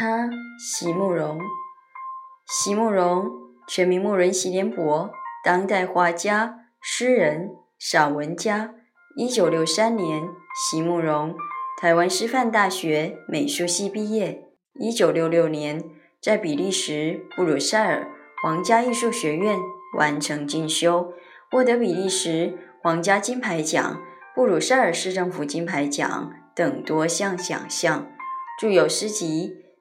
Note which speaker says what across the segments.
Speaker 1: 他席慕容，席慕容，全名慕人席联博，当代画家、诗人、散文家。一九六三年，席慕容台湾师范大学美术系毕业。一九六六年，在比利时布鲁塞尔皇家艺术学院完成进修，获得比利时皇家金牌奖、布鲁塞尔市政府金牌奖等多项奖项，著有诗集。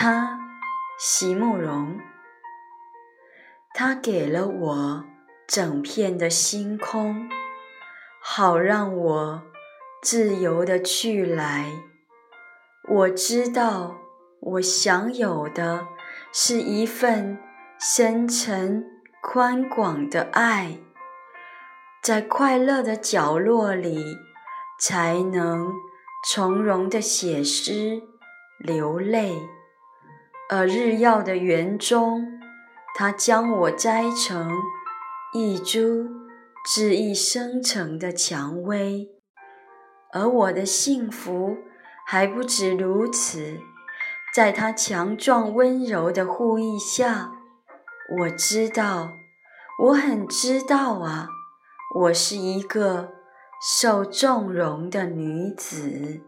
Speaker 1: 他，席慕容，他给了我整片的星空，好让我自由的去来。我知道，我享有的是一份深沉宽广的爱，在快乐的角落里，才能从容的写诗、流泪。而日耀的园中，他将我摘成一株恣意生成的蔷薇，而我的幸福还不止如此。在他强壮温柔的护翼下，我知道，我很知道啊，我是一个受纵容的女子。